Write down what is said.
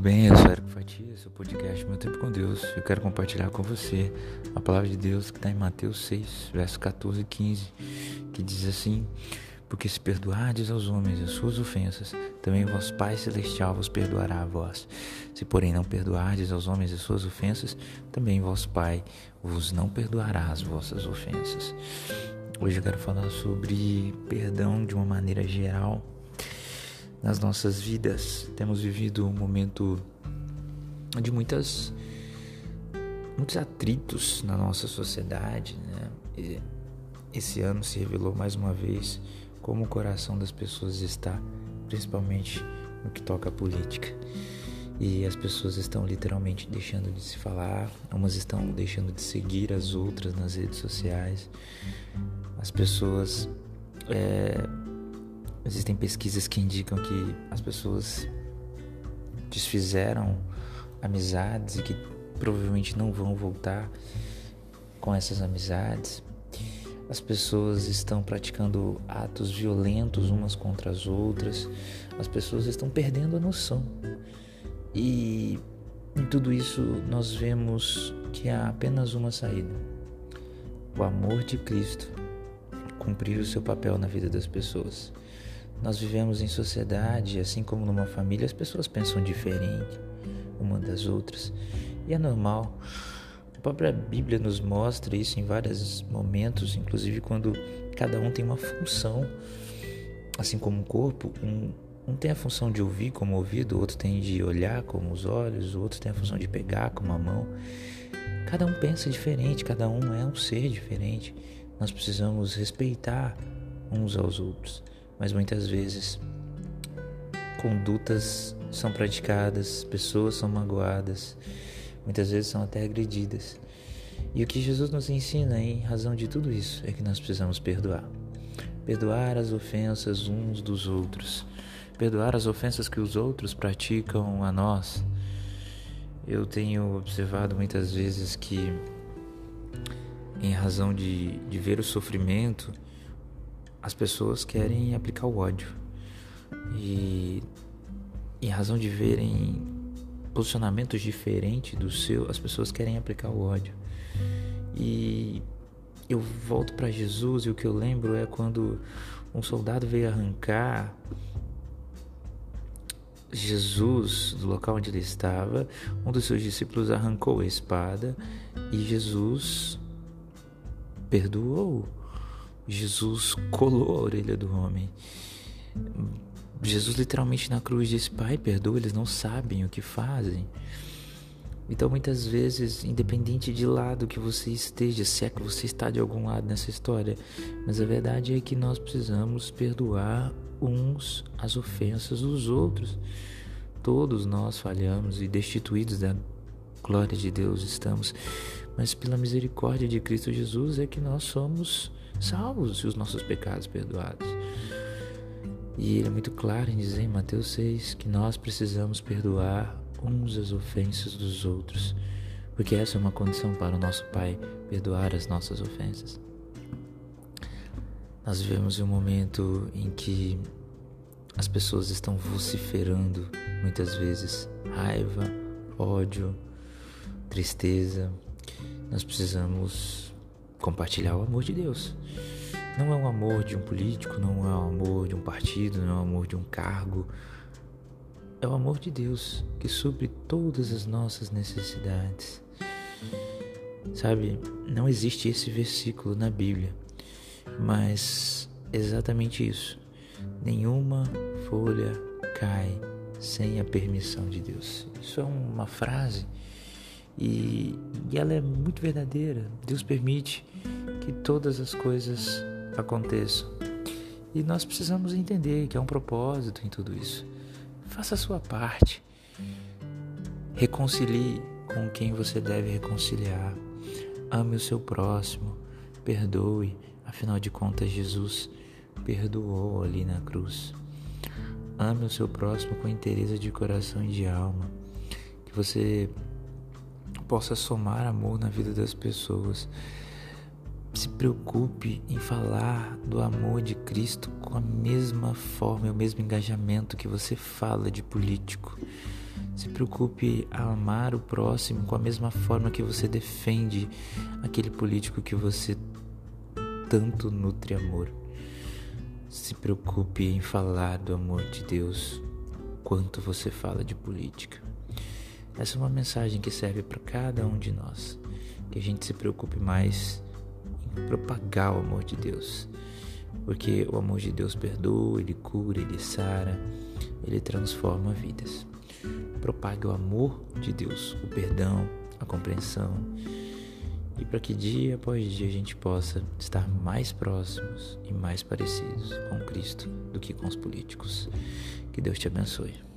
bem? Eu sou Eric Fatia, seu podcast Meu Tempo com Deus. Eu quero compartilhar com você a palavra de Deus que está em Mateus 6, versos 14 e 15, que diz assim: Porque se perdoardes aos homens as suas ofensas, também o vosso Pai Celestial vos perdoará a vós. Se, porém, não perdoardes aos homens as suas ofensas, também vosso Pai vos não perdoará as vossas ofensas. Hoje eu quero falar sobre perdão de uma maneira geral nas nossas vidas. Temos vivido um momento de muitas muitos atritos na nossa sociedade, né? E esse ano se revelou mais uma vez como o coração das pessoas está, principalmente no que toca à política. E as pessoas estão literalmente deixando de se falar, umas estão deixando de seguir as outras nas redes sociais. As pessoas é, Existem pesquisas que indicam que as pessoas desfizeram amizades e que provavelmente não vão voltar com essas amizades. As pessoas estão praticando atos violentos umas contra as outras. As pessoas estão perdendo a noção. E em tudo isso nós vemos que há apenas uma saída: o amor de Cristo cumprir o seu papel na vida das pessoas. Nós vivemos em sociedade, assim como numa família, as pessoas pensam diferente uma das outras. E é normal. A própria Bíblia nos mostra isso em vários momentos, inclusive quando cada um tem uma função. Assim como o corpo, um, um tem a função de ouvir como o ouvido, o outro tem de olhar como os olhos, o outro tem a função de pegar como a mão. Cada um pensa diferente, cada um é um ser diferente. Nós precisamos respeitar uns aos outros mas muitas vezes condutas são praticadas, pessoas são magoadas, muitas vezes são até agredidas. E o que Jesus nos ensina em razão de tudo isso é que nós precisamos perdoar. Perdoar as ofensas uns dos outros. Perdoar as ofensas que os outros praticam a nós. Eu tenho observado muitas vezes que, em razão de, de ver o sofrimento, as pessoas querem aplicar o ódio. E em razão de verem posicionamentos diferentes do seu, as pessoas querem aplicar o ódio. E eu volto para Jesus e o que eu lembro é quando um soldado veio arrancar Jesus do local onde ele estava, um dos seus discípulos arrancou a espada e Jesus perdoou Jesus colou a orelha do homem. Jesus literalmente na cruz disse: Pai, perdoa, eles não sabem o que fazem. Então, muitas vezes, independente de lado que você esteja, se é que você está de algum lado nessa história, mas a verdade é que nós precisamos perdoar uns as ofensas dos outros. Todos nós falhamos e destituídos da glória de Deus estamos, mas pela misericórdia de Cristo Jesus é que nós somos salvos e os nossos pecados perdoados. E ele é muito claro em dizer em Mateus 6 que nós precisamos perdoar uns as ofensas dos outros, porque essa é uma condição para o nosso Pai perdoar as nossas ofensas. Nós vivemos um momento em que as pessoas estão vociferando muitas vezes raiva, ódio, tristeza. Nós precisamos compartilhar o amor de Deus. Não é o amor de um político, não é o amor de um partido, não é o amor de um cargo. É o amor de Deus que supre todas as nossas necessidades. Sabe, não existe esse versículo na Bíblia, mas exatamente isso. Nenhuma folha cai sem a permissão de Deus. Isso é uma frase e, e ela é muito verdadeira. Deus permite que todas as coisas aconteçam. E nós precisamos entender que há um propósito em tudo isso. Faça a sua parte. Reconcilie com quem você deve reconciliar. Ame o seu próximo. Perdoe. Afinal de contas, Jesus perdoou ali na cruz. Ame o seu próximo com interesse de coração e de alma. Que você possa somar amor na vida das pessoas. Se preocupe em falar do amor de Cristo com a mesma forma e o mesmo engajamento que você fala de político. Se preocupe a amar o próximo com a mesma forma que você defende aquele político que você tanto nutre amor. Se preocupe em falar do amor de Deus quanto você fala de política. Essa é uma mensagem que serve para cada um de nós. Que a gente se preocupe mais em propagar o amor de Deus. Porque o amor de Deus perdoa, ele cura, ele sara, ele transforma vidas. Propague o amor de Deus, o perdão, a compreensão. E para que dia após dia a gente possa estar mais próximos e mais parecidos com Cristo do que com os políticos. Que Deus te abençoe.